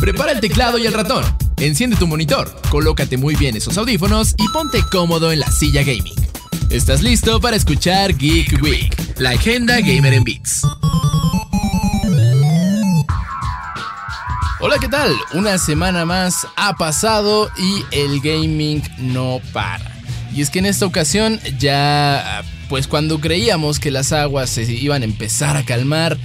Prepara el teclado y el ratón. Enciende tu monitor, colócate muy bien esos audífonos y ponte cómodo en la silla gaming. ¿Estás listo para escuchar Geek Week? La agenda gamer en Beats. Hola, ¿qué tal? Una semana más ha pasado y el gaming no para. Y es que en esta ocasión ya, pues cuando creíamos que las aguas se iban a empezar a calmar,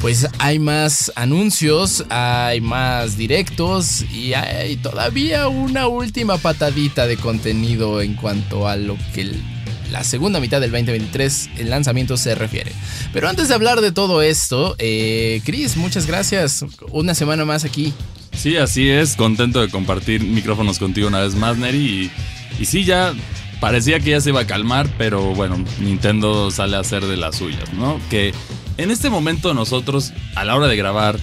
pues hay más anuncios, hay más directos y hay todavía una última patadita de contenido en cuanto a lo que la segunda mitad del 2023 el lanzamiento se refiere. Pero antes de hablar de todo esto, eh, Chris, muchas gracias. Una semana más aquí. Sí, así es. Contento de compartir micrófonos contigo una vez más, Neri. Y, y sí, ya parecía que ya se iba a calmar, pero bueno, Nintendo sale a hacer de las suyas, ¿no? Que en este momento nosotros, a la hora de grabar,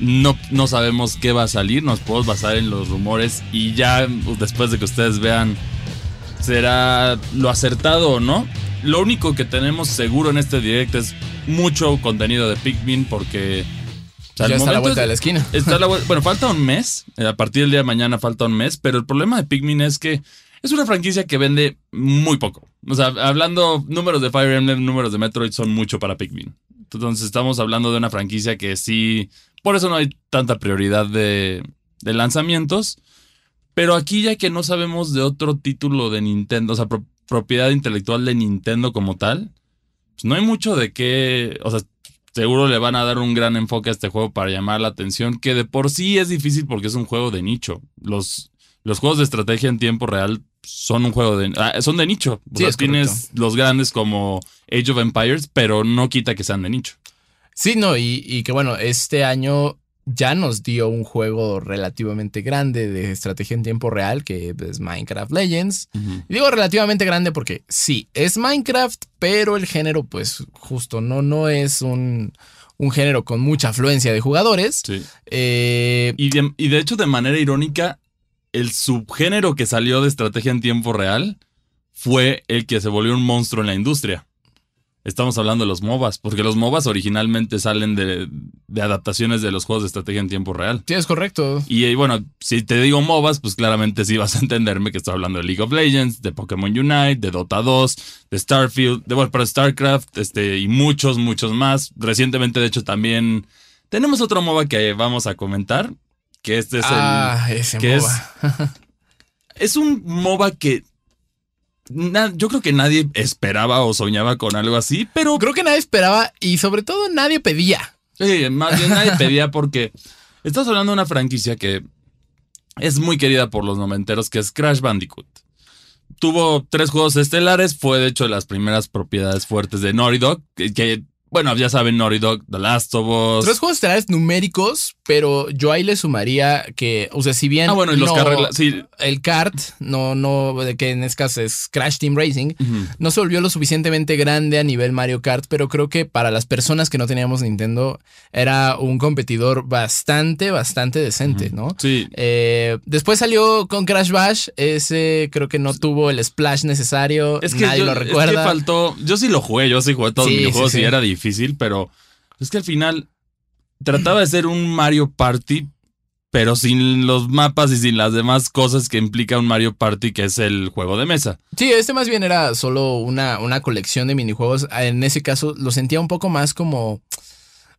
no, no sabemos qué va a salir, nos podemos basar en los rumores y ya pues, después de que ustedes vean será lo acertado o no. Lo único que tenemos seguro en este directo es mucho contenido de Pikmin porque... ya está a la vuelta de la esquina. Está bueno, falta un mes. A partir del día de mañana falta un mes. Pero el problema de Pikmin es que es una franquicia que vende muy poco. O sea, hablando números de Fire Emblem, números de Metroid son mucho para Pikmin. Entonces estamos hablando de una franquicia que sí, por eso no hay tanta prioridad de, lanzamientos. Pero aquí ya que no sabemos de otro título de Nintendo, o sea, propiedad intelectual de Nintendo como tal, pues no hay mucho de qué, o sea, seguro le van a dar un gran enfoque a este juego para llamar la atención, que de por sí es difícil porque es un juego de nicho. Los, los juegos de estrategia en tiempo real son un juego de. Ah, son de nicho. O sea, tienes los grandes como Age of Empires, pero no quita que sean de nicho. Sí, no, y, que bueno, este año ya nos dio un juego relativamente grande de estrategia en tiempo real, que es Minecraft Legends. Y digo relativamente grande porque sí, es Minecraft, pero el género, pues justo, no, no es un, un género con mucha afluencia de jugadores. Sí. Eh, y, y de hecho, de manera irónica, el subgénero que salió de estrategia en tiempo real fue el que se volvió un monstruo en la industria. Estamos hablando de los MOBAs, porque los MOBAs originalmente salen de, adaptaciones de los juegos de estrategia en tiempo real. Sí, es correcto. Y, bueno, si te digo MOBAs, pues claramente sí vas a entenderme que estoy hablando de League of Legends, de Pokémon Unite, de Dota 2, de Starfield, de bueno, para StarCraft, este, y muchos, muchos más. Recientemente, de hecho, también tenemos otro MOBA que vamos a comentar, que este es ah, Ese MOBA. Es, un MOBA que yo creo que nadie esperaba o soñaba con algo así, pero. Creo que nadie esperaba y sobre todo nadie pedía. Sí, más bien nadie pedía porque estás hablando de una franquicia que es muy querida por los noventeros, que es Crash Bandicoot. Tuvo tres juegos estelares, fue de hecho de las primeras propiedades fuertes de Naughty Dog, que bueno, ya saben, Naughty Dog, The Last of Us. Tres juegos estelares numéricos, pero yo ahí le sumaría que, o sea, si bien. Ah, bueno, y los no, sí. El kart, no, no, que en este caso es Crash Team Racing, no se volvió lo suficientemente grande a nivel Mario Kart, pero creo que para las personas que no teníamos Nintendo era un competidor bastante, bastante decente, ¿no? Sí. Eh, después salió con Crash Bash, ese creo que no tuvo el splash necesario. Es que nadie lo recuerda. Es que faltó. Yo sí lo jugué, yo sí jugué todos los videojuegos y era difícil, pero es que al final trataba de ser un Mario Party, pero sin los mapas y sin las demás cosas que implica un Mario Party, que es el juego de mesa. Sí, este más bien era solo una, una colección de minijuegos. En ese caso lo sentía un poco más como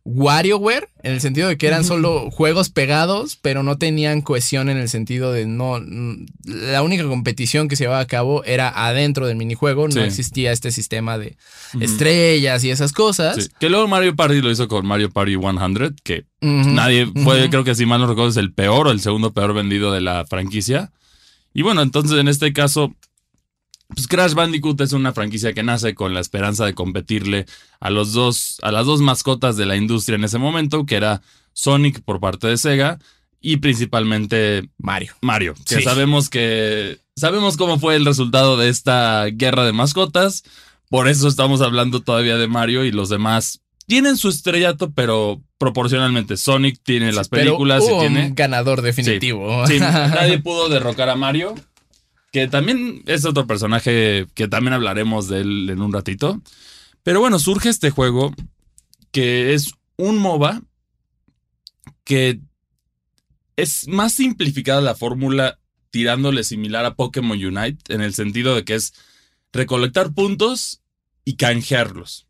WarioWare, en el sentido de que eran solo juegos pegados, pero no tenían cohesión en el sentido de no. La única competición que se llevaba a cabo era adentro del minijuego, no existía este sistema de estrellas y esas cosas. Que luego Mario Party lo hizo con Mario Party 100, que nadie puede, creo que si mal no recuerdo, es el peor o el segundo peor vendido de la franquicia. Y bueno, entonces en este caso pues Crash Bandicoot es una franquicia que nace con la esperanza de competirle a los dos, a las dos mascotas de la industria en ese momento, que era Sonic por parte de Sega y principalmente Mario. Mario, que sabemos que sabemos cómo fue el resultado de esta guerra de mascotas. Por eso estamos hablando todavía de Mario y los demás tienen su estrellato, pero proporcionalmente Sonic tiene las películas y tiene un ganador definitivo. sí, nadie pudo derrocar a Mario. Que también es otro personaje que también hablaremos de él en un ratito. Pero bueno, surge este juego que es un MOBA que es más simplificada la fórmula tirándole similar a Pokémon Unite en el sentido de que es recolectar puntos y canjearlos.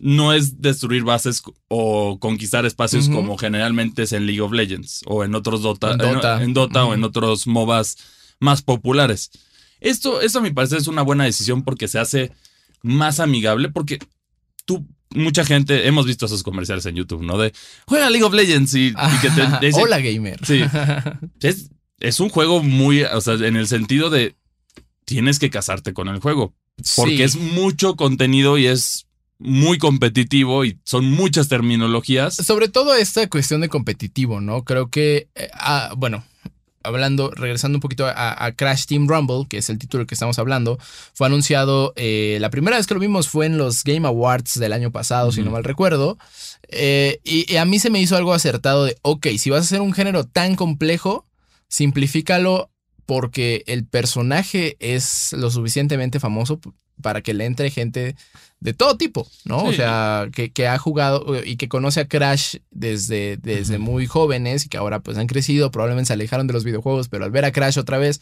No es destruir bases o conquistar espacios como generalmente es en League of Legends o en otros Dota, En Dota. en Dota o en otros MOBAs más populares. Esto, esto a mi parecer es una buena decisión porque se hace más amigable porque tú, mucha gente, hemos visto esos comerciales en YouTube, ¿no? De juega League of Legends y, y que te, te dicen- Hola, gamer. Sí. Es, es un juego muy, o sea, en el sentido de tienes que casarte con el juego. Porque Sí. es mucho contenido y es muy competitivo y son muchas terminologías. Sobre todo esta cuestión de competitivo, ¿no? Creo que, eh, ah, bueno, hablando, regresando un poquito a, a Crash Team Rumble, que es el título que estamos hablando, fue anunciado, eh, la primera vez que lo vimos fue en los Game Awards del año pasado, si no mal recuerdo, eh, y, y a mí se me hizo algo acertado de, ok, si vas a hacer un género tan complejo, simplifícalo porque el personaje es lo suficientemente famoso para que le entre gente de todo tipo, ¿no? O sea, que, que ha jugado eh, y que conoce a Crash desde, desde muy jóvenes y que ahora pues han crecido, probablemente se alejaron de los videojuegos, pero al ver a Crash otra vez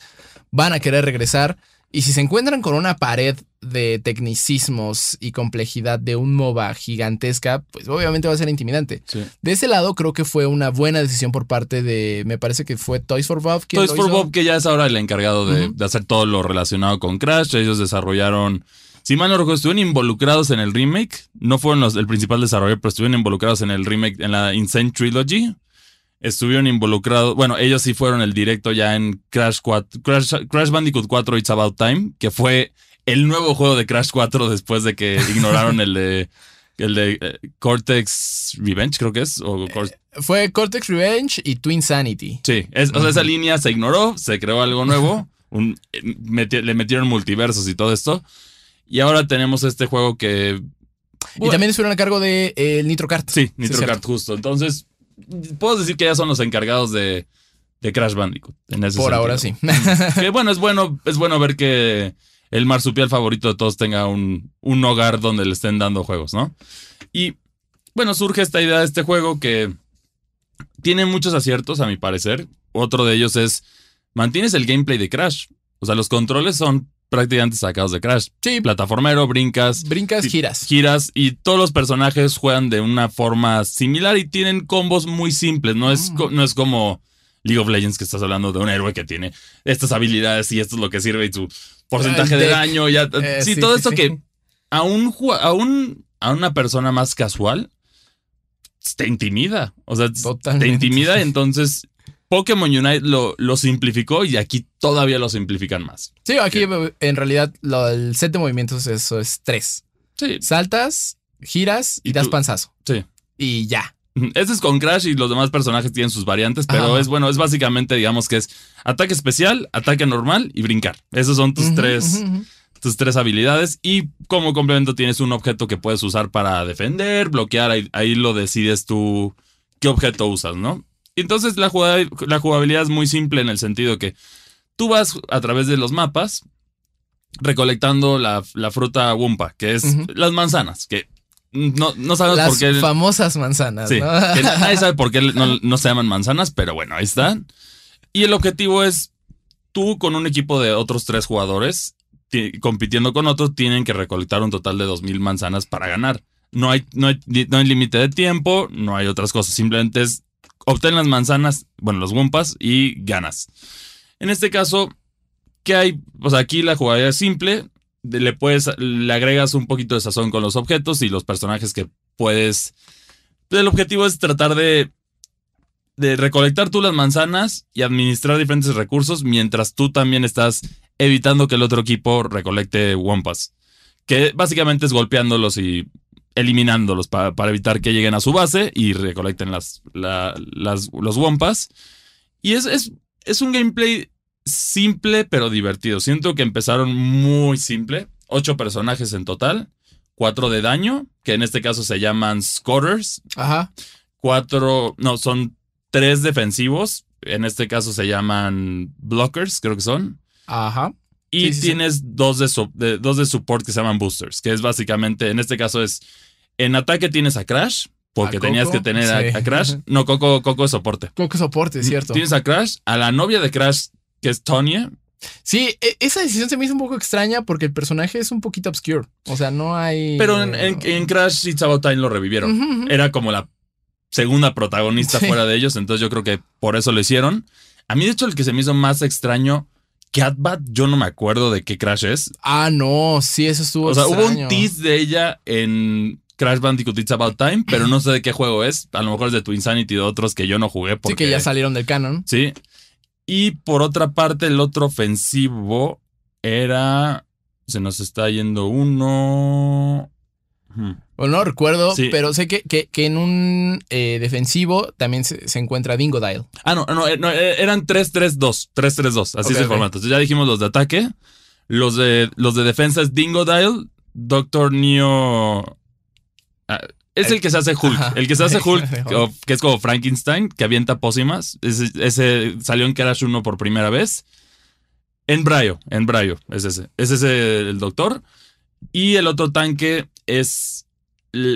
van a querer regresar. Y si se encuentran con una pared de tecnicismos y complejidad de un MOBA gigantesca, pues obviamente va a ser intimidante. Sí. De ese lado creo que fue una buena decisión por parte de, me parece que fue Toys for Bob. Toys for hizo. Bob, que ya es ahora el encargado de, hacer todo lo relacionado con Crash. Ellos desarrollaron, si mal no recuerdo, estuvieron involucrados en el remake. No fueron los, el principal desarrollador, pero estuvieron involucrados en el remake, en la Insane Trilogy. Estuvieron involucrados, bueno, ellos sí fueron el directo ya en Crash 4, Crash, Crash Bandicoot 4 It's About Time, que fue el nuevo juego de Crash 4 después de que ignoraron el de el de eh, Cortex Revenge, creo que es, o Cor- Fue Cortex Revenge y Twin Sanity. Sí, es- o sea, esa línea se ignoró, se creó algo nuevo, un- eh, meti- le metieron multiversos y todo esto. Y ahora tenemos este juego que... Y también estuvieron a cargo de eh, el Nitro Kart. Sí, Nitro. Kart justo. Entonces, puedo decir que ya son los encargados de, de Crash Bandicoot. En ese Por sentido. ahora sí. Que bueno, es bueno, es bueno ver que el marsupial favorito de todos tenga un, un hogar donde le estén dando juegos, ¿no? Y bueno, surge esta idea de este juego que tiene muchos aciertos, a mi parecer. Otro de ellos es, mantienes el gameplay de Crash. O sea, los controles son prácticamente sacados de Crash. sí, Plataformero, brincas, brincas, giras. giras y todos los personajes juegan de una forma similar y tienen combos muy simples. No es, Mm. no es como League of Legends que estás hablando de un héroe que tiene estas habilidades y esto es lo que sirve y tu porcentaje de daño. Ya, Eh, sí, sí, todo sí, esto sí. que a un, a un a una persona más casual te intimida. O sea, te intimida. Entonces, Pokémon Unite lo, lo simplificó y aquí todavía lo simplifican más. Sí, aquí en realidad lo- el set de movimientos eso es tres. Sí, Saltas, giras y, Y das tú- panzazo. sí. Y ya. Este es con Crash y los demás personajes tienen sus variantes, pero Ajá. es bueno, es básicamente, digamos que es ataque especial, ataque normal y brincar. Esos son tus tres, tus tres habilidades. Y como complemento tienes un objeto que puedes usar para defender, bloquear. Ahí, ahí lo decides tú qué objeto usas, ¿no? Y entonces la, jugada- la jugabilidad es muy simple en el sentido que tú vas a través de los mapas recolectando la, la fruta Wumpa, que es las manzanas, que no, no sabes Las por qué. famosas manzanas, Sí, ¿no? que nadie sabe por qué no, no se llaman manzanas, pero bueno, ahí están. Y el objetivo es tú con un equipo de otros tres jugadores ti- compitiendo con otros tienen que recolectar un total de 2.000 manzanas para ganar. No hay, no hay, no hay límite de tiempo, no hay otras cosas, simplemente es obtén las manzanas, bueno, los Wumpas y ganas. En este caso, ¿qué hay? O sea, aquí la jugabilidad es simple, le puedes, le agregas un poquito de sazón con los objetos y los personajes que puedes el objetivo es tratar de, de recolectar tú las manzanas y administrar diferentes recursos mientras tú también estás evitando que el otro equipo recolecte Wampas. Que básicamente es golpeándolos y eliminándolos pa- para evitar que lleguen a su base y recolecten las, la- las- los Wampas. Y es, es, es un gameplay simple pero divertido. Siento que empezaron muy simple. Ocho personajes en total. Cuatro de daño, que en este caso se llaman Scorers Ajá. cuatro, no, son tres defensivos. En este caso se llaman blockers, creo que son. Ajá. Y Sí, sí, sí. tienes Dos, de, dos de support que se llaman boosters, que es básicamente, en este caso es, en ataque tienes a Crash, porque ¿A tenías Coco? que tener a, Crash. No, Coco, Coco es soporte. Coco soporte, es cierto. Tienes a Crash, a la novia de Crash, que es Tonya. Sí, e- esa decisión se me hizo un poco extraña porque el personaje es un poquito obscure. O sea, no hay. Pero en, en- en Crash It's About Time lo revivieron. Era como la segunda protagonista fuera de ellos, entonces yo creo que por eso lo hicieron. A mí, de hecho, el que se me hizo más extraño, Catbat, yo no me acuerdo de qué Crash es. Ah, no, sí, eso estuvo. O sea, hubo un tease de ella en Crash Bandicoot It's About Time, pero no sé de qué juego es. A lo mejor es de Twinsanity y de otros que yo no jugué. Porque, Sí, que ya salieron del canon. Sí. Y por otra parte, el otro ofensivo era. Se nos está yendo uno. Hmm. O no recuerdo, Sí. pero sé que, que, que en un eh, defensivo también se, se encuentra Dingo Dial. Ah, no, no, eh, no, eh, eran 3-3-2. 3-3-2. Así Ok, es el ok. formato. Ya dijimos los de ataque. Los de, los de defensa es Dingo Dial, Doctor Neo. ah, es el que se hace Hulk. Ajá. El que se hace Hulk, que es como Frankenstein, que avienta pócimas. Ese, ese salió en Crash 1 por primera vez. En Brayo, en Brayo, es ese. Es ese el doctor. Y el otro tanque es,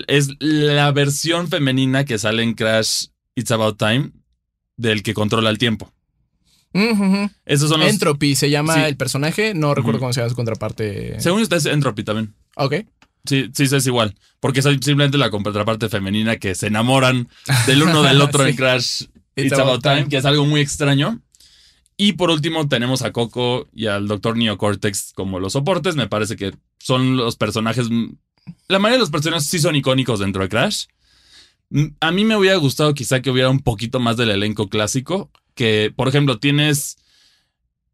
es la versión femenina que sale en Crash It's About Time del que controla el tiempo. Esos son los. Entropy se llama Sí. el personaje. No recuerdo cómo se llama su contraparte. Según usted es Entropy también. Ok. Sí, sí, es igual. Porque es simplemente la contraparte femenina que se enamoran del uno del otro en Sí. Crash It's, About, time, que es algo muy extraño. Y por último tenemos a Coco y al Dr. Neocortex como los soportes. Me parece que son los personajes... La mayoría de los personajes sí son icónicos dentro de Crash. A mí me hubiera gustado quizá que hubiera un poquito más del elenco clásico. Que, por ejemplo, tienes...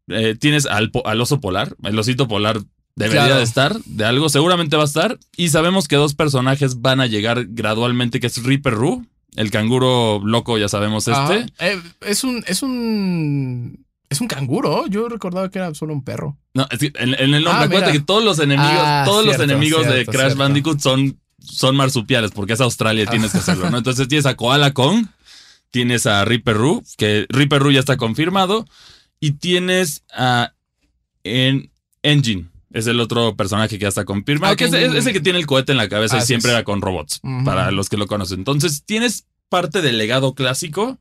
eh, tienes al, al oso polar. El osito polar debería Claro. de estar. De algo seguramente va a estar. Y sabemos que dos personajes van a llegar gradualmente, que es Reaper Roo. El canguro loco, ya sabemos este. Eh, es un. Es un. Es un canguro. Yo recordaba que era solo un perro. No, es que en, en el nombre, Ah, acuérdate que todos los enemigos, Ah, todos cierto, los enemigos de Crash cierto. Bandicoot son, son marsupiales, porque es Australia, tienes que hacerlo, ¿no? Entonces tienes a Koala Kong, tienes a Reaper Roo, que Reaper Roo ya está confirmado, y tienes a en Engine. Es el otro personaje que ya está confirmado. Ah, que es, Engine. es- es el que tiene el cohete en la cabeza y siempre es. era con robots, para los que lo conocen. Entonces, tienes parte del legado clásico,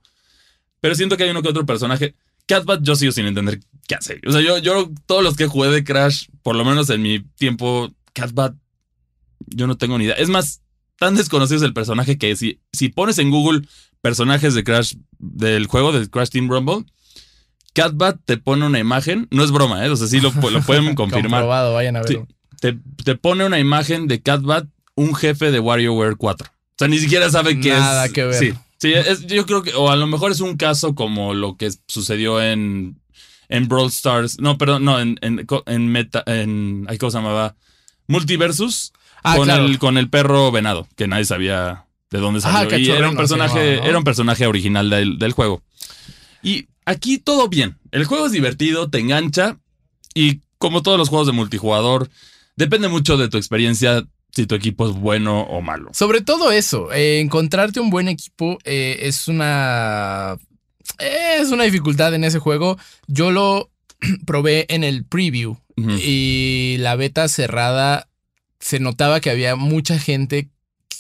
pero siento que hay uno que otro personaje. Catbat, yo sigo sin entender qué hace. O sea, yo, yo, todos los que jugué de Crash, por lo menos en mi tiempo, Catbat, yo no tengo ni idea. Es más, tan desconocido es el personaje que si, si pones en Google personajes de Crash, del juego de Crash Team Rumble, Catbat te pone una imagen, no es broma, ¿eh? O sea, sí lo, lo pueden confirmar. Comprobado, vayan a verlo. Te, te pone una imagen de Catbat, un jefe de WarioWare 4. O sea, ni siquiera sabe qué es. Nada que ver. Sí, sí es- yo creo que, o a lo mejor es un caso como lo que sucedió en, en Brawl Stars. No, perdón, no, en, en, en Meta, en, ay, ¿cómo se llamaba? Multiversus Ah, con, claro. el, con el perro venado, que nadie sabía de dónde salió. y era un personaje, era un personaje original del, del juego. Y aquí todo bien. El juego es divertido, te engancha. Y como todos los juegos de multijugador, depende mucho de tu experiencia si tu equipo es bueno o malo. Sobre todo eso, eh, encontrarte un buen equipo eh, es una. Es una dificultad en ese juego. Yo lo probé en el preview y la beta cerrada se notaba que había mucha gente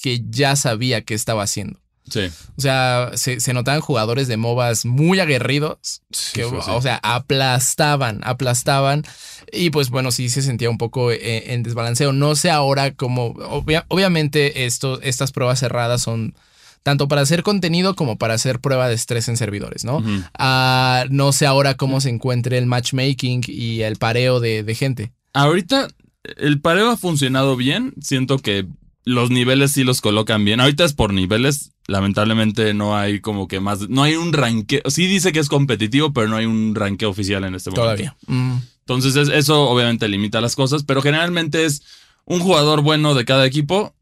que ya sabía qué estaba haciendo. Sí. O sea, se, se notaban jugadores de MOBAs muy aguerridos que, fue así. o sea, aplastaban, aplastaban. Y pues bueno, sí se sentía un poco eh, en desbalanceo. No sé ahora cómo. obvia- obviamente, esto, estas pruebas cerradas son tanto para hacer contenido como para hacer prueba de estrés en servidores, ¿no? Ah, no sé ahora cómo se encuentre el matchmaking y el pareo de, de gente. Ahorita el pareo ha funcionado bien. Siento que los niveles sí los colocan bien. Ahorita es por niveles. Lamentablemente no hay como que más. No hay un ranqueo. Sí dice que es competitivo, pero no hay un ranqueo oficial en este momento. Todavía. Mm. Entonces es- eso obviamente limita las cosas, pero generalmente es un jugador bueno de cada equipo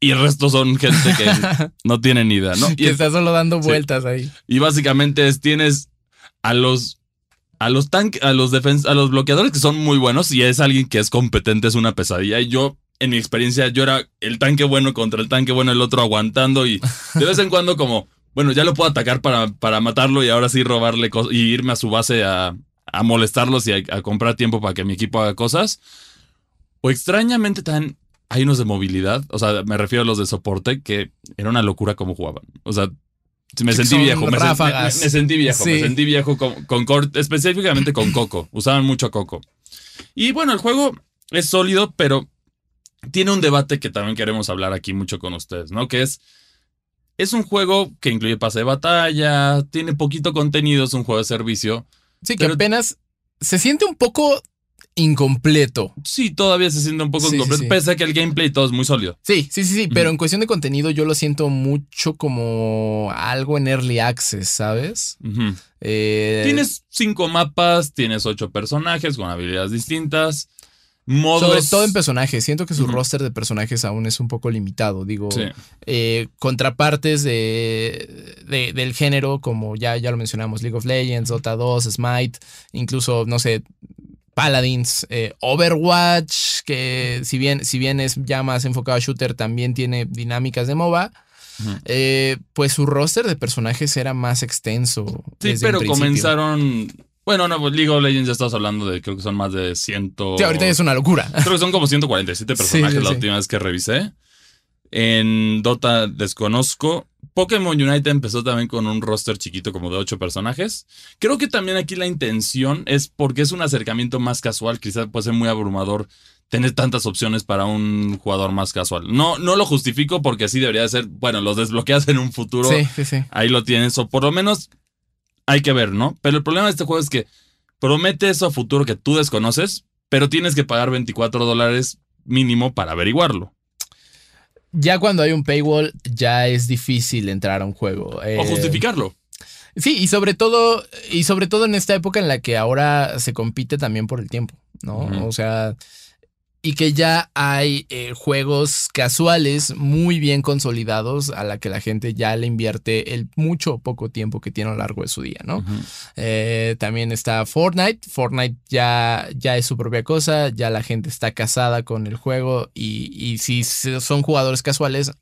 y el resto son gente que no tiene ni idea, ¿no? Y, que está solo dando Sí. vueltas ahí. y básicamente es tienes a los a los tanques, a los defens a los bloqueadores que son muy buenos y es alguien que es competente, es una pesadilla. Y yo, en mi experiencia, yo era el tanque bueno contra el tanque bueno, el otro aguantando y de vez en cuando como, bueno, ya lo puedo atacar para, para matarlo y ahora sí robarle cosas y irme a su base a, a molestarlos y a, a comprar tiempo para que mi equipo haga cosas. O extrañamente tan hay unos de movilidad, o sea, me refiero a los de soporte, que era una locura cómo jugaban. O sea, me sentí viejo. Me, sen- ráfagas. me- me sentí viejo. Me sentí viejo con, con Cort- específicamente con Coco. Usaban mucho Coco. Y bueno, el juego es sólido, pero tiene un debate que también queremos hablar aquí mucho con ustedes, ¿no? Que es. Es un juego que incluye pase de batalla, tiene poquito contenido, es un juego de servicio. Sí, que Pero- apenas se siente un poco incompleto. Sí, todavía se siente un poco Sí, incompleto, sí. pese a que el gameplay todo es muy sólido. Sí, sí, sí, sí, pero en cuestión de contenido yo lo siento mucho como algo en early access, ¿sabes? Eh, Tienes cinco mapas, tienes ocho personajes con habilidades distintas, modos. Sobre todo en personajes, siento que su roster de personajes aún es un poco limitado. Digo, Sí. eh, contrapartes de, de- del género, como ya, ya lo mencionamos, League of Legends, Dota 2, Smite, incluso, no sé, Paladins, eh, Overwatch, que si bien, si bien es ya más enfocado a shooter, también tiene dinámicas de MOBA. Eh, pues su roster de personajes era más extenso. Sí, pero comenzaron. Bueno, no, pues League of Legends ya estamos hablando de, creo que son más de 100. Sí, ahorita ya es una locura. Creo que son como 147 Sí, personajes sí, la sí. última vez que revisé. En Dota desconozco. Pokémon Unite empezó también con un roster chiquito como de 8 personajes. Creo que también aquí la intención es porque es un acercamiento más casual. Quizás puede ser muy abrumador tener tantas opciones para un jugador más casual. No, no lo justifico porque así debería de ser. Bueno, los desbloqueas en un futuro. Sí, sí, sí. Ahí lo tienes. O por lo menos hay que ver, ¿no? Pero el problema de este juego es que promete eso a futuro que tú desconoces, pero tienes que pagar 24 dólares mínimo para averiguarlo. Ya cuando hay un paywall, ya es difícil entrar a un juego. O Eh, justificarlo. Sí, y sobre todo, y sobre todo en esta época en la que ahora se compite también por el tiempo, ¿no? O sea, y que ya hay eh, juegos casuales muy bien consolidados a la que la gente ya le invierte el mucho o poco tiempo que tiene a lo largo de su día, ¿no? Eh, también está Fortnite. Fortnite ya, ya es su propia cosa, ya la gente está casada con el juego y, y si son jugadores casuales,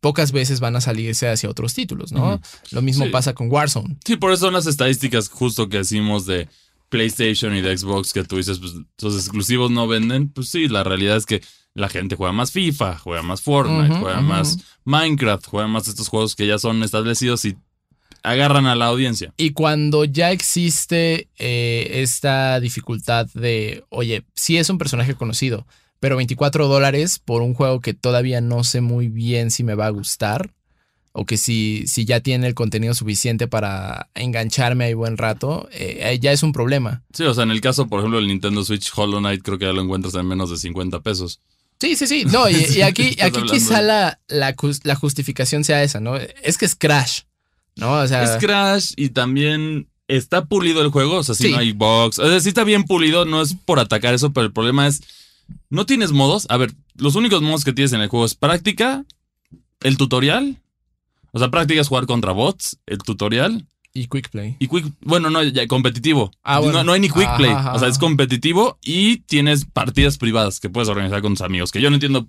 pocas veces van a salirse hacia otros títulos, ¿no? Lo mismo Sí. pasa con Warzone. Sí, por eso son las estadísticas justo que decimos de PlayStation y de Xbox que tú dices, pues los exclusivos no venden. Pues sí, la realidad es que la gente juega más FIFA, juega más Fortnite, juega más Minecraft, juega más estos juegos que ya son establecidos y agarran a la audiencia. Y cuando ya existe eh, esta dificultad de, oye, sí es un personaje conocido, pero 24 dólares por un juego que todavía no sé muy bien si me va a gustar, o que si, si ya tiene el contenido suficiente para engancharme ahí buen rato, eh, ya es un problema. Sí, o sea, en el caso, por ejemplo, del Nintendo Switch Hollow Knight, creo que ya lo encuentras en menos de 50 pesos. Sí, sí, sí. No, y, y aquí, aquí quizá la, la, jus- la justificación sea esa, ¿no? Es que es Crash, ¿no? O sea, Es Crash y también está pulido el juego, o sea, si Sí. no hay box. O sea, sí está bien pulido, no es por atacar eso, pero el problema es, no tienes modos. A ver, los únicos modos que tienes en el juego es práctica, el tutorial. O sea, práctica es jugar contra bots, el tutorial y Quick Play. y quick, bueno, no, ya competitivo. Ah, bueno. no, no hay ni quick Ajá, play, ajá, o sea, es competitivo y tienes partidas privadas que puedes organizar con tus amigos, que yo no entiendo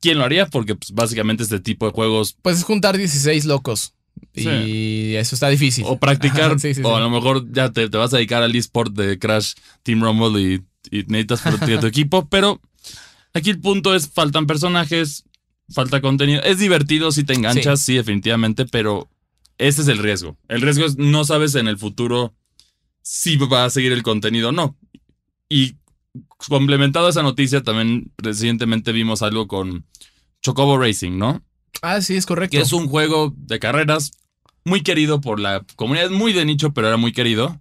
quién lo haría porque pues, básicamente este tipo de juegos Pues es juntar 16 locos. Y Sí. eso está difícil. O practicar, Ajá, sí, sí, o a lo mejor ya te, te vas a dedicar al eSport de Crash Team Rumble y, y necesitas proteger tu equipo, pero aquí el punto es, faltan personajes, falta contenido. Es divertido si te enganchas, sí. definitivamente, pero ese es el riesgo. El riesgo es no sabes en el futuro si va a seguir el contenido o no. Y complementado a esa noticia, también recientemente vimos algo con Chocobo Racing, ¿no? Ah, sí, es correcto. que es un juego de carreras muy querido por la comunidad, muy de nicho, pero era muy querido.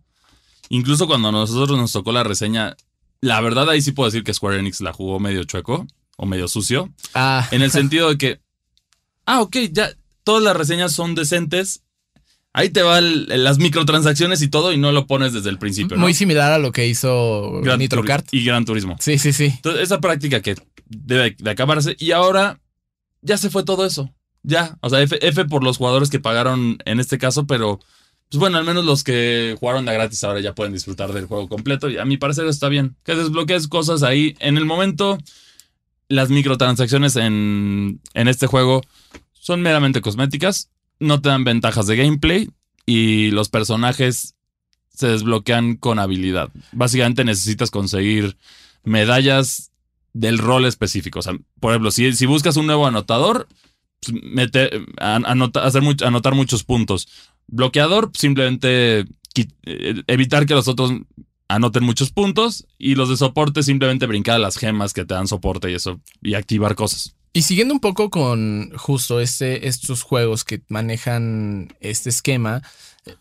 Incluso cuando a nosotros nos tocó la reseña, la verdad ahí sí puedo decir que Square Enix la jugó medio chueco o medio sucio, Ah, en el sentido de que, ah, ok, ya todas las reseñas son decentes. Ahí te van las microtransacciones y todo y no lo pones desde el principio. ¿no? muy similar a lo que hizo Gran Nitro Turismo Kart. Y Gran Turismo. Sí, sí, sí. Entonces, esa práctica que debe de acabarse. Y ahora ya se fue todo eso. Ya. O sea, F, F por los jugadores que pagaron en este caso, pero pues bueno, al menos los que jugaron de gratis ahora ya pueden disfrutar del juego completo. Y a mi parecer está bien. Que desbloquees cosas ahí. En el momento, las microtransacciones en, en este juego son meramente cosméticas. No te dan ventajas de gameplay. Y los personajes se desbloquean con habilidad. Básicamente necesitas conseguir medallas del rol específico. O sea, por ejemplo, si, si buscas un nuevo anotador, pues, hacer anotar muchos puntos. Bloqueador, simplemente eh, evitar que los otros anoten muchos puntos. Y los de soporte, simplemente brincar las gemas que te dan soporte y eso, y activar cosas. Y siguiendo un poco con justo este, estos juegos que manejan este esquema,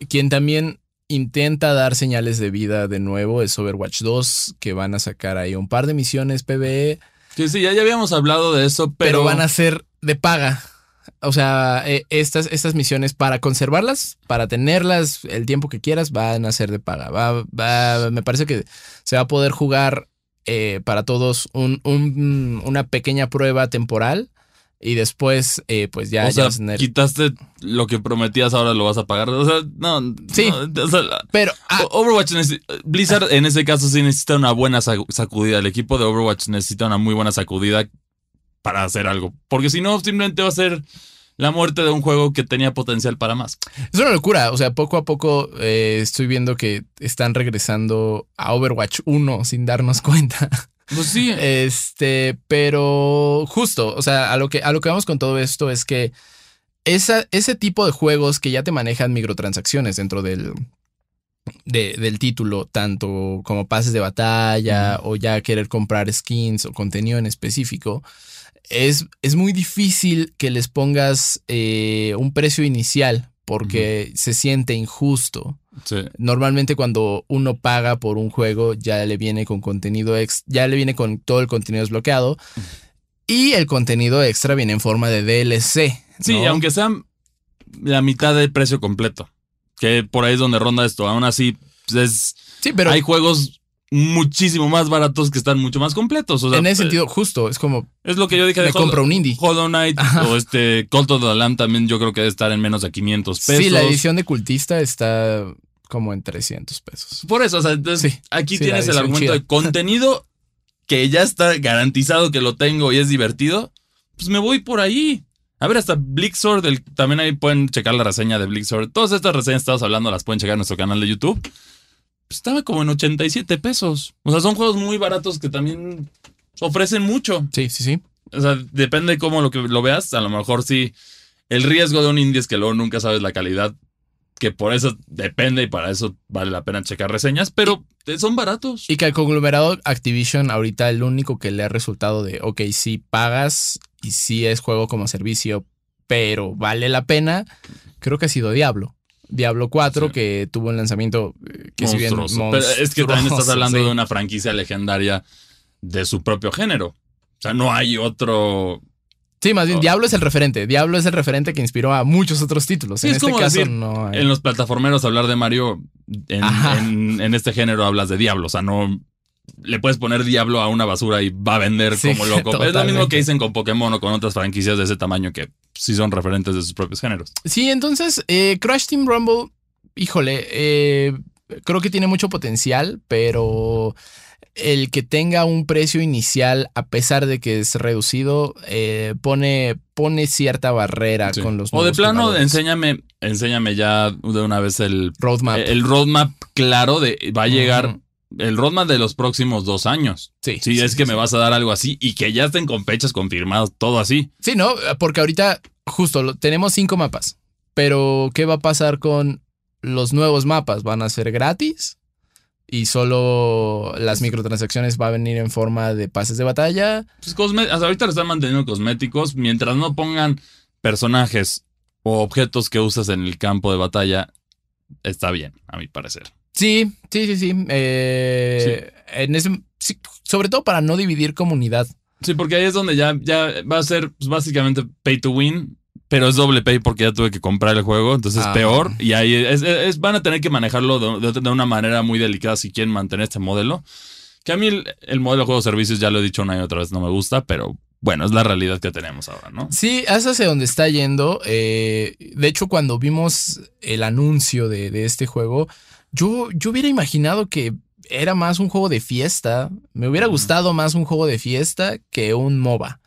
quien también intenta dar señales de vida de nuevo es Overwatch 2, que van a sacar ahí un par de misiones PvE. Sí, sí, ya, ya habíamos hablado de eso, pero... pero van a ser de paga. O sea, eh, estas, estas misiones para conservarlas, para tenerlas el tiempo que quieras, van a ser de paga. Va, va, me parece que se va a poder jugar eh, para todos un, un, una pequeña prueba temporal y después, eh, pues ya, o sea, quitaste lo que prometías, ahora lo vas a pagar. O sea, no. Sí. pero. Ah, Overwatch Blizzard en ese caso sí necesita una buena sacudida. El equipo de Overwatch necesita una muy buena sacudida para hacer algo. Porque si no, simplemente va a ser la muerte de un juego que tenía potencial para más. Es una locura. O sea, poco a poco eh, estoy viendo que están regresando a Overwatch 1 sin darnos cuenta. Pues sí. Este, pero justo, o sea, a lo que, a lo que vamos con todo esto es que esa, ese tipo de juegos que ya te manejan microtransacciones dentro del, del título, tanto como pases de batalla o ya querer comprar skins o contenido en específico, es, es muy difícil que les pongas eh, un precio inicial porque se siente injusto. Normalmente cuando uno paga por un juego ya le viene con contenido ex, ya le viene con todo el contenido desbloqueado y el contenido extra viene en forma de DLC. Sí, aunque sea la mitad del precio completo, que por ahí es donde ronda esto. Aún así, pues, es, sí, pero hay juegos muchísimo más baratos que están mucho más completos. en ese sentido, justo, es como. Es lo que yo dije de compro un indie. Hollow Knight o este Cult of the Lamb también yo creo que debe estar en menos de 500 pesos. Sí, la edición de cultista está como en 300 pesos. Por eso, o sea, entonces aquí tienes el argumento de contenido que ya está garantizado que lo tengo y es divertido. Pues me voy por ahí. A ver, hasta Blitzord, también ahí pueden checar la reseña de Blitzord. Todas estas reseñas que estamos hablando las pueden checar en nuestro canal de YouTube estaba como en 87 pesos. O sea, son juegos muy baratos que también ofrecen mucho. Sí, sí, sí. O sea, depende de cómo lo, que lo veas. A lo mejor sí. El riesgo de un indie es que luego nunca sabes la calidad. Que por eso depende y para eso vale la pena checar reseñas, pero son baratos. Y que al conglomerado Activision, ahorita el único que le ha resultado de, ok, sí pagas y sí es juego como servicio, pero vale la pena, creo que ha sido Diablo. Diablo 4, que tuvo un lanzamiento eh, que si bien Pero es que también estás hablando de una franquicia legendaria de su propio género. O sea, no hay otro. Sí, más bien, Diablo es el referente. Diablo es el referente que inspiró a muchos otros títulos. en este caso, no En los plataformeros, hablar de Mario, en, en, este género hablas de Diablo. O sea, no le puedes poner Diablo a una basura y va a vender como loco. Es lo mismo que dicen con Pokémon o con otras franquicias de ese tamaño que sí son referentes de sus propios géneros. Sí, entonces eh, Crash Team Rumble, híjole, eh, creo que tiene mucho potencial, pero el que tenga un precio inicial, a pesar de que es reducido, eh, pone, pone cierta barrera con los O de plano, enséñame, enséñame ya de una vez el roadmap. El roadmap claro de va a llegar el roadmap de los próximos dos años. Sí. Si es que me vas a dar algo así y que ya estén con fechas confirmadas, todo así. Sí, ¿no? Porque ahorita, justo, tenemos cinco mapas. Pero, ¿qué va a pasar con los nuevos mapas? ¿Van a ser gratis? ¿Y solo las microtransacciones va a venir en forma de pases de batalla? Pues hasta ahorita lo están manteniendo cosméticos. Mientras no pongan personajes o objetos que usas en el campo de batalla, está bien, a mi parecer. Sí, sí, sí, sí. Eh, En ese, sobre todo para no dividir comunidad. Sí, porque ahí es donde ya, ya va a ser pues, básicamente pay to win, pero es doble pay porque ya tuve que comprar el juego, entonces es ah. peor. Y ahí es, van a tener que manejarlo de, de, una manera muy delicada si quieren mantener este modelo. Que a mí el, modelo de juego servicios, ya lo he dicho una y otra vez, no me gusta, pero bueno, es la realidad que tenemos ahora, ¿no? Sí, es hacia donde está yendo. Eh, de hecho, cuando vimos el anuncio de, de este juego, yo, yo hubiera imaginado que era más un juego de fiesta. Me hubiera gustado más un juego de fiesta que un MOBA.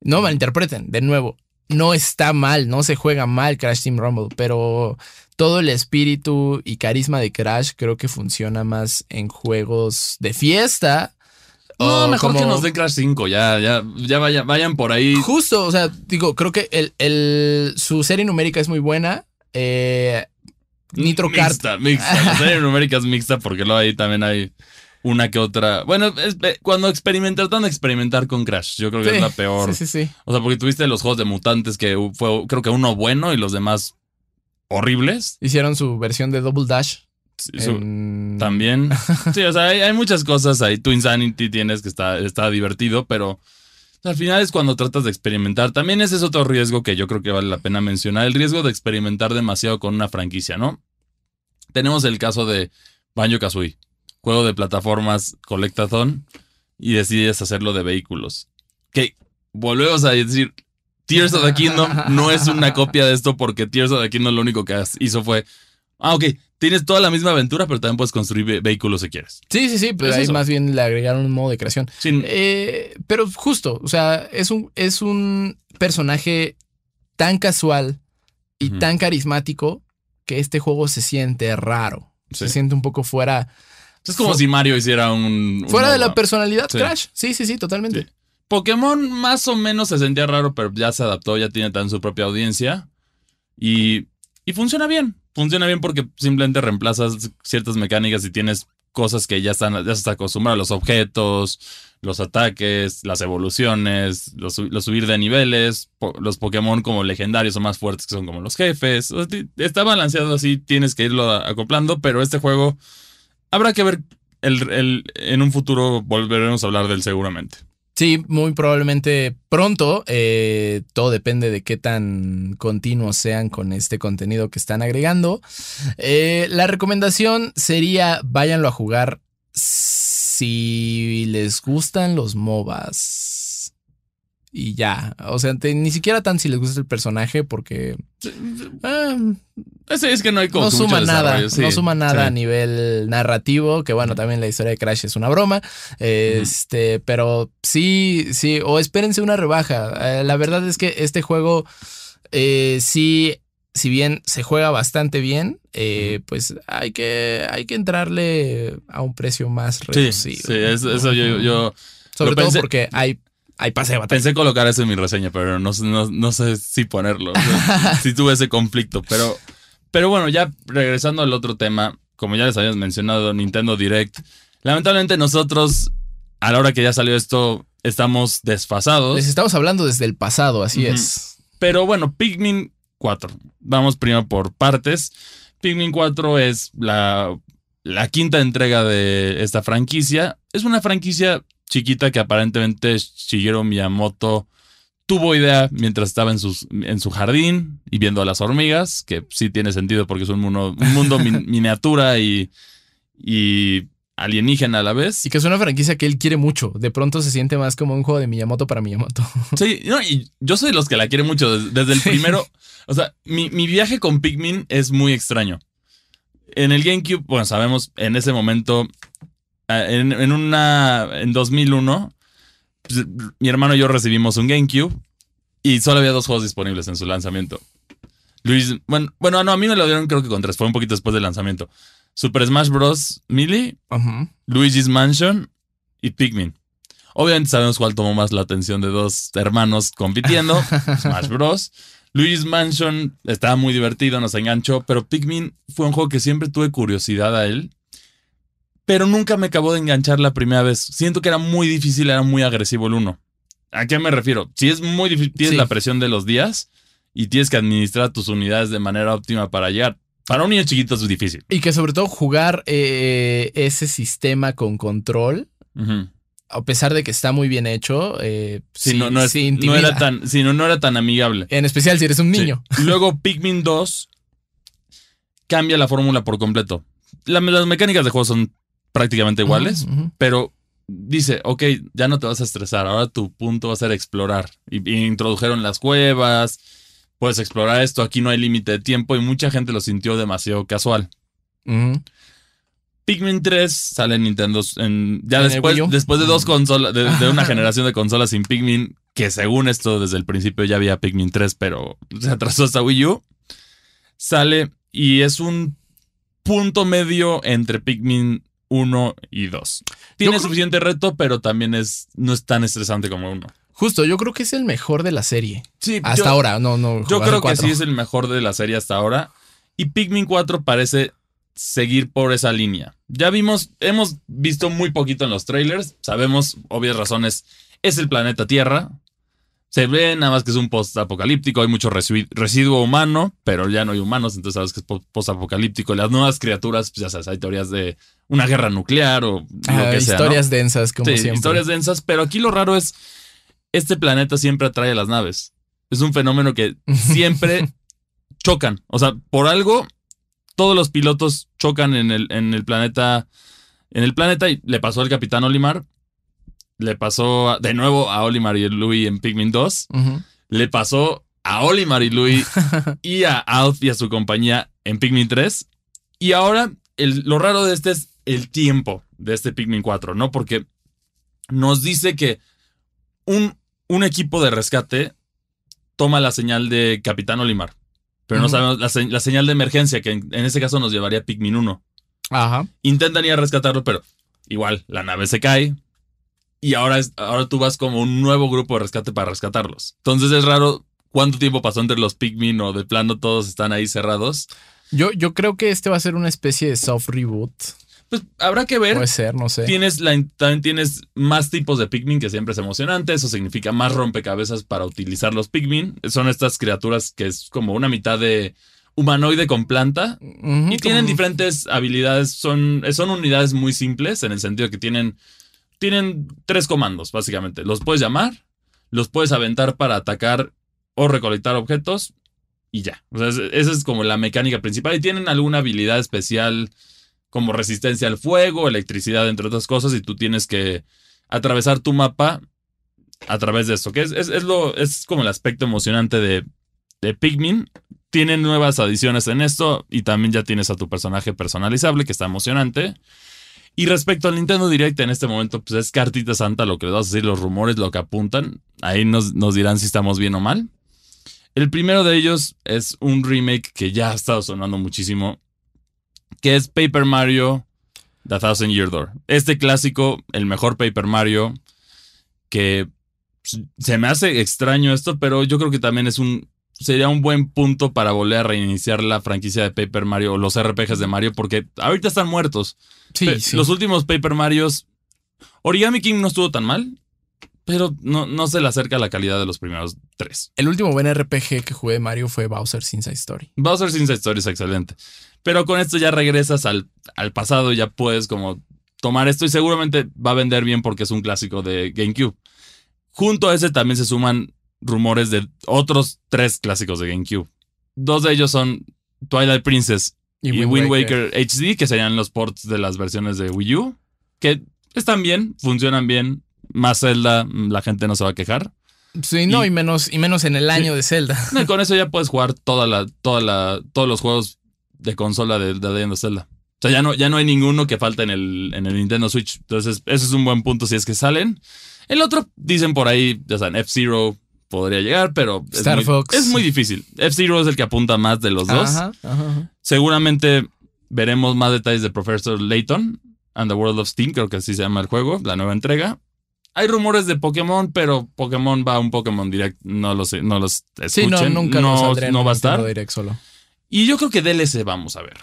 No malinterpreten, de nuevo. No está mal, no se juega mal Crash Team Rumble, pero todo el espíritu y carisma de Crash creo que funciona más en juegos de fiesta No, mejor que como- nos den Crash 5, ya, ya, ya vaya- vayan por ahí. Justo, o sea, digo, creo que el, el- su serie numérica es muy buena. Eh, Nitro Kart. Mixta, mixta. La serie numérica es mixta porque luego ahí también hay una que otra. Bueno, es- eh, cuando experimentar, de experimentar con Crash, yo creo que Sí, es la peor. Sí, sí, sí. O sea, porque tuviste los juegos de mutantes que fue, creo que uno bueno y los demás horribles. Hicieron su versión de Double Dash. Su- en- También. Sí, o sea, hay, hay muchas cosas ahí. Tu Insanity tienes que está, está divertido, pero al final es cuando tratas de experimentar. También ese es otro riesgo que yo creo que vale la pena mencionar. El riesgo de experimentar demasiado con una franquicia, ¿no? Tenemos el caso de Banjo Kazooie, juego de plataformas Collectathon, y decides hacerlo de vehículos. Que volvemos a decir. Tears of the Kingdom no es una copia de esto porque Tears of the Kingdom lo único que hizo fue Ah, ok. Tienes toda la misma aventura, pero también puedes construir ve- vehículos si quieres. Sí, sí, sí, pero Es ahí eso. más bien le agregaron un modo de creación. Eh, pero justo, o sea, es un, es un personaje tan casual y tan carismático que este juego se siente raro. Sí. Se siente un poco fuera, es como fu- si Mario hiciera un. un fuera de la personalidad Sí. Crash. Sí, sí, sí, totalmente. Pokémon más o menos se sentía raro, pero ya se adaptó, ya tiene tan su propia audiencia. Y, y funciona bien. Funciona bien porque simplemente reemplazas ciertas mecánicas y tienes cosas que ya están, ya se está acostumbrado. Los objetos, los ataques, las evoluciones, los, su- los subir de niveles, los Pokémon como legendarios o más fuertes que son como los jefes. Está balanceado así, tienes que irlo acoplando, pero este juego habrá que ver. El, en un futuro volveremos a hablar del seguramente. Sí, muy probablemente pronto. eh, todo depende de qué tan continuos sean con este contenido que están agregando. Eh, la recomendación sería váyanlo a jugar si les gustan los MOBAs. Y ya. O sea, te- ni siquiera tan si les gusta el personaje porque ah, Es, es que no hay como no suma nada. sí, no suma nada sí. a nivel narrativo. Que bueno, también la historia de Crash es una broma. Este, pero sí, sí. O espérense una rebaja. Eh, la verdad es que este juego eh, sí. Si bien se juega bastante bien, eh, pues hay que, hay que entrarle a un precio más Sí, reducido. sí, eso, eso yo, yo Sobre todo pensé- porque hay, hay pase de batalla. pensé colocar eso en mi reseña, pero no, sé- no, no sé si ponerlo. O sea, si tuve ese conflicto. Pero, pero bueno, ya regresando al otro tema, como ya les habíamos mencionado, Nintendo Direct. Lamentablemente nosotros, a la hora que ya salió esto, estamos desfasados. Les estamos hablando desde el pasado, así es. Pero bueno, Pikmin 4. Vamos primero por partes. Pikmin 4 es la, la quinta entrega de esta franquicia. Es una franquicia chiquita que aparentemente Shigeru Miyamoto tuvo idea mientras estaba en, sus, en su jardín y viendo a las hormigas, que sí tiene sentido porque es un mundo, un mundo min- miniatura y, y alienígena a la vez. Y que es una franquicia que él quiere mucho. De pronto se siente más como un juego de Miyamoto para Miyamoto. Sí, no, y yo soy de los que la quiere mucho desde, desde el Sí. primero. O sea, mi, mi viaje con Pikmin es muy extraño. En el GameCube, bueno, sabemos, en ese momento, en, en una, en 2001, pues, mi hermano y yo recibimos un GameCube y solo había dos juegos disponibles en su lanzamiento. Luis, bueno, bueno, no, a mí me lo dieron creo que con tres, fue un poquito después del lanzamiento. Super Smash Bros. Melee. Luigi's Mansion y Pikmin. Obviamente sabemos cuál tomó más la atención de dos hermanos compitiendo. Smash Bros. Luigi's Mansion estaba muy divertido, nos enganchó, pero Pikmin fue un juego que siempre tuve curiosidad a él. Pero nunca me acabó de enganchar la primera vez. Siento que era muy difícil, era muy agresivo el uno. ¿A qué me refiero? Si es muy difícil, tienes Sí. la presión de los días y tienes que administrar tus unidades de manera óptima para llegar. Para un niño chiquito es difícil. Y que sobre todo jugar eh, ese sistema con control, a pesar de que está muy bien hecho, eh, Sí, sí, no, no, es- sí no intimida. era tan, no, no era tan amigable. En especial si eres un niño. Luego Pikmin 2 cambia la fórmula por completo. La- las mecánicas de juego son prácticamente iguales, pero dice, ok, ya no te vas a estresar, ahora tu punto va a ser explorar. Y, y introdujeron las cuevas, puedes explorar esto, aquí no hay límite de tiempo y mucha gente lo sintió demasiado casual. Pikmin 3 sale en Nintendo en, ya ¿En el después, después de dos consolas, de, de una generación de consolas sin Pikmin, que según esto desde el principio ya había Pikmin 3, pero se atrasó hasta Wii U. Sale y es un punto medio entre Pikmin 1 y 2. Tiene creo- suficiente reto, pero también es, no es tan estresante como uno. Justo, yo creo que es el mejor de la serie. Sí, Hasta yo- ahora, no, no. Yo creo que sí es el mejor de la serie hasta ahora. Y Pikmin 4 parece seguir por esa línea. Ya vimos, hemos visto muy poquito en los trailers. Sabemos, obvias razones, es el planeta Tierra. Se ve nada más que es un post-apocalíptico. Hay mucho resi- residuo humano, pero ya no hay humanos, entonces sabes que es po- post-apocalíptico. Las nuevas criaturas, pues ya sabes, hay teorías de una guerra nuclear o lo que sea. ¿no? historias densas, como Sí, siempre. historias densas, pero aquí lo raro es, este planeta siempre atrae a las naves. Es un fenómeno que siempre chocan. O sea, por algo, todos los pilotos chocan en el, en el planeta. En el planeta y le pasó al capitán Olimar. Le pasó de nuevo a Olimar y Louis en Pikmin 2. Ujú. Le pasó a Olimar y Louis y a Alf y a su compañía en Pikmin 3. Y ahora, el- lo raro de este es el tiempo de este Pikmin 4, ¿no? Porque nos dice que un, un equipo de rescate toma la señal de Capitán Olimar. Pero no sabemos la, se- la señal de emergencia, que en, en ese caso nos llevaría a Pikmin 1. Ajá. Intentan ir a rescatarlo, pero igual la nave se cae. Y ahora, es, ahora tú vas como un nuevo grupo de rescate para rescatarlos. Entonces es raro cuánto tiempo pasó entre los Pikmin o de plano todos están ahí cerrados. Yo, yo creo que este va a ser una especie de soft reboot. Pues habrá que ver. Puede ser, no sé. Tienes la, también tienes más tipos de Pikmin que siempre es emocionante. Eso significa más rompecabezas para utilizar los Pikmin. Son estas criaturas que es como una mitad de humanoide con planta. Y tienen como- diferentes habilidades. Son, son unidades muy simples en el sentido que tienen, tienen tres comandos, básicamente. Los puedes llamar, los puedes aventar para atacar o recolectar objetos y ya. O sea, es- esa es como la mecánica principal. Y tienen alguna habilidad especial como resistencia al fuego, electricidad, entre otras cosas. Y tú tienes que atravesar tu mapa a través de esto. Que es, es, es lo, es como el aspecto emocionante de, de Pikmin. Tienen nuevas adiciones en esto y también ya tienes a tu personaje personalizable que está emocionante. Y respecto al Nintendo Direct en este momento, pues es cartita santa lo que les vas a decir, los rumores, lo que apuntan. Ahí nos, nos dirán si estamos bien o mal. El primero de ellos es un remake que ya ha estado sonando muchísimo, que es Paper Mario The Thousand Year Door. Este clásico, el mejor Paper Mario, que pues, se me hace extraño esto, pero yo creo que también es un sería un buen punto para volver a reiniciar la franquicia de Paper Mario o los RPGs de Mario, porque ahorita están muertos. Sí, Pe- sí. Los últimos Paper Marios, Origami King no estuvo tan mal, pero no, no se le acerca a la calidad de los primeros tres. El último buen RPG que jugué de Mario fue Bowser's Inside Story. Bowser's Inside Story es excelente. Pero con esto ya regresas al, al pasado y ya puedes como tomar esto y seguramente va a vender bien porque es un clásico de GameCube. Junto a ese también se suman rumores de otros tres clásicos de GameCube. Dos de ellos son Twilight Princess y, Wind Waker. HD, que serían los ports de las versiones de Wii U, que están bien, funcionan bien. Más Zelda, mm, la gente no se va a quejar. Sí, no, Y- y, menos, y menos en el año de Zelda. No, y con eso ya puedes jugar toda la, toda la, todos los juegos de consola de, de Legend of Zelda. O sea, ya no, ya no hay ninguno que falta en el, en el Nintendo Switch. Entonces, ese es un buen punto si es que salen. El otro, dicen por ahí, ya saben, F-Zero podría llegar, pero es, Star muy, Fox. es muy difícil. F-Zero es el que apunta más de los dos. Ajá, ajá. Seguramente veremos más detalles de Professor Layton and the World of Steam, creo que así se llama el juego, la nueva entrega. Hay rumores de Pokémon, pero Pokémon va a un Pokémon Direct, no los, no los Sí, no, nunca no, no un va a estar. Direct solo. Y yo creo que DLC vamos a ver.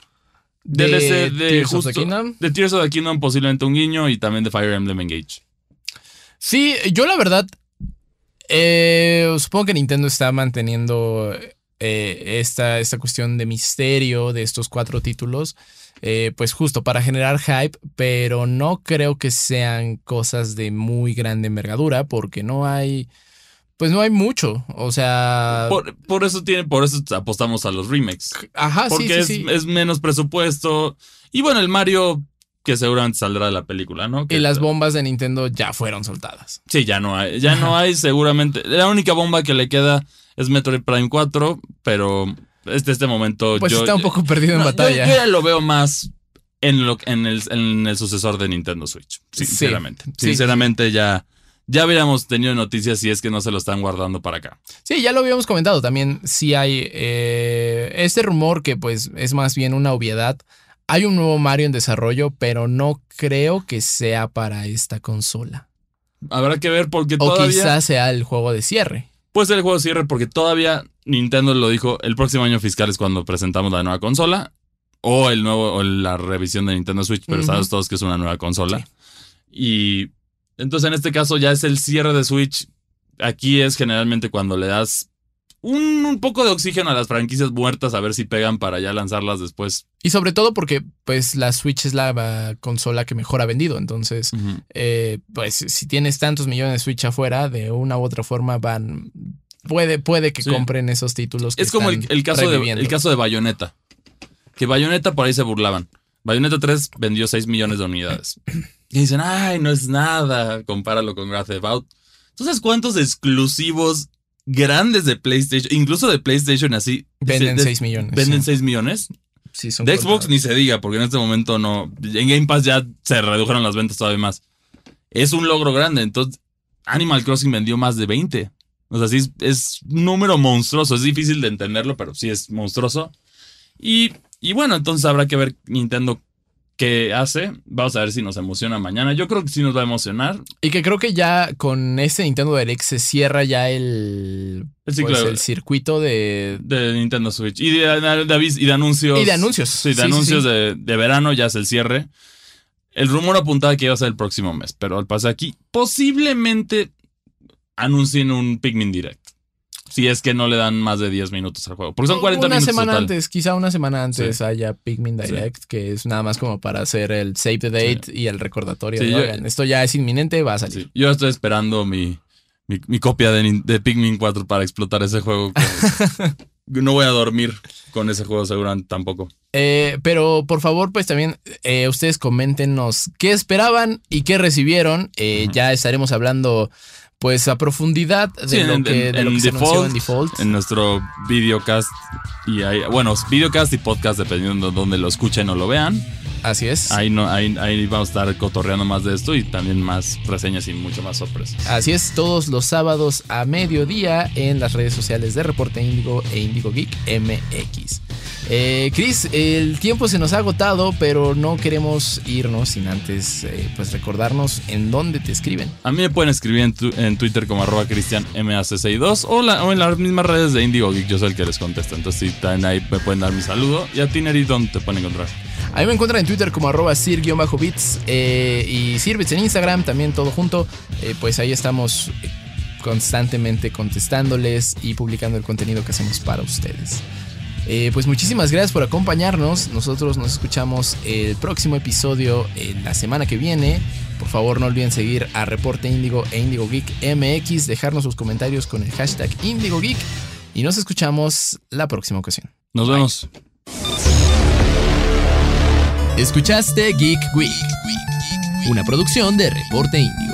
De DLC de, Tears of the justo- Kingdom. de Tears of the Kingdom, posiblemente un guiño, y también de Fire Emblem Engage. Sí, yo la verdad, eh, supongo que Nintendo está manteniendo eh, esta, esta cuestión de misterio de estos cuatro títulos, eh, pues justo para generar hype, pero no creo que sean cosas de muy grande envergadura, porque no hay, pues no hay mucho, o sea, Por, por eso tiene, por eso apostamos a los remakes. ajá, sí, Porque sí, es, sí. es menos presupuesto. Y bueno, el Mario que seguramente saldrá de la película, ¿no? y las bombas de Nintendo ya fueron soltadas. Sí, ya no hay. Ya no hay, seguramente. La única bomba que le queda es Metroid Prime 4, pero este, este momento Pues yo. está un poco perdido en no, batalla. Yo, lo veo más en, lo, en, el, en el sucesor de Nintendo Switch. Sí. Sinceramente. Sí, Sinceramente, ya. Ya habríamos tenido noticias si es que no se lo están guardando para acá. Sí, ya lo habíamos comentado también. Sí hay eh, este rumor que pues es más bien una obviedad. Hay un nuevo Mario en desarrollo, pero no creo que sea para esta consola. Habrá que ver porque O todavía. quizás sea el juego de cierre. Puede ser el juego de cierre porque todavía Nintendo lo dijo, el próximo año fiscal es cuando presentamos la nueva consola o el nuevo o la revisión de Nintendo Switch, pero sabes todos que es una nueva consola. Y entonces en este caso ya es el cierre de Switch. Aquí es generalmente cuando le das un, un poco de oxígeno a las franquicias muertas a ver si pegan para ya lanzarlas después. Y sobre todo porque pues la Switch es la consola que mejor ha vendido. Entonces, eh, pues si tienes tantos millones de Switch afuera, de una u otra forma van... Puede, puede que Sí. compren esos títulos. Que Es como el, están el caso de, el caso de Bayonetta. Que Bayonetta por ahí se burlaban. Bayonetta 3 vendió 6 millones de unidades. Y dicen, ay, no es nada, compáralo con Grand Theft Auto. Entonces, ¿cuántos exclusivos grandes de PlayStation, incluso de PlayStation así, Venden de- 6 millones. venden sí. 6 millones? Sí, son De Xbox ni se diga, porque en este momento no. En Game Pass ya se redujeron las ventas todavía más. Es un logro grande. Entonces, Animal Crossing vendió más de 20. O sea, sí es, es un número monstruoso. Es difícil de entenderlo, pero sí es monstruoso. Y, y bueno, entonces habrá que ver Nintendo qué hace. Vamos a ver si nos emociona mañana. Yo creo que sí nos va a emocionar. Y que creo que ya con este Nintendo Direct se cierra ya el, El ciclo pues, de- el circuito de, De Nintendo Switch. Y de, de- y de anuncios. y de anuncios. Sí, de anuncios De, de verano ya es el cierre. El rumor apuntaba que iba a ser el próximo mes, pero al pasar aquí, posiblemente anuncien un Pikmin Direct. Si es que no le dan más de 10 minutos al juego. Porque son 40 una minutos semana total. antes, quizá una semana antes Sí. haya Pikmin Sí. Direct, que es nada más como para hacer el save the date y el recordatorio. Sí, de, yo- "Oigan, esto ya es inminente, va a salir. Yo estoy esperando mi, mi, mi copia de, de Pikmin 4 para explotar ese juego. no voy a dormir con ese juego seguramente tampoco. Eh, pero por favor, pues también eh, ustedes coméntenos qué esperaban y qué recibieron. Eh. Ya estaremos hablando que a profundidad de Sí, lo en- que, en- de lo en que se default, en default. en nuestro videocast y ahí, bueno, videocast y podcast dependiendo de dónde lo escuchen o lo vean. Así es. Ahí no, ahí, ahí vamos a estar cotorreando más de esto y también más reseñas y mucho más sorpresas. Así es, todos los sábados a mediodía en las redes sociales de Reporte Índigo e Índigo Geek MX. Eh, Chris, el tiempo se nos ha agotado, pero no queremos irnos sin antes eh, pues recordarnos en dónde te escriben. A mí me pueden escribir en, tu- en Twitter como arroba cristianmac62 o, la- o en las mismas redes de Indigo Geek, yo soy el que les contesta. Entonces sí, también ahí me pueden dar mi saludo. Y a ti, Neri, ¿dónde te pueden encontrar? A mí me encuentran en Twitter como arroba sir-bits eh, y sirvits en Instagram, también todo junto. Eh, pues ahí estamos constantemente contestándoles y publicando el contenido que hacemos para ustedes. Eh, pues muchísimas gracias por acompañarnos. Nosotros nos escuchamos el próximo episodio eh, la semana que viene. Por favor, no olviden seguir a Reporte Índigo e Índigo Geek MX, dejarnos sus comentarios con el hashtag Índigo Geek y nos escuchamos la próxima ocasión. Nos vemos. Escuchaste Geek Week, una producción de Reporte Índigo.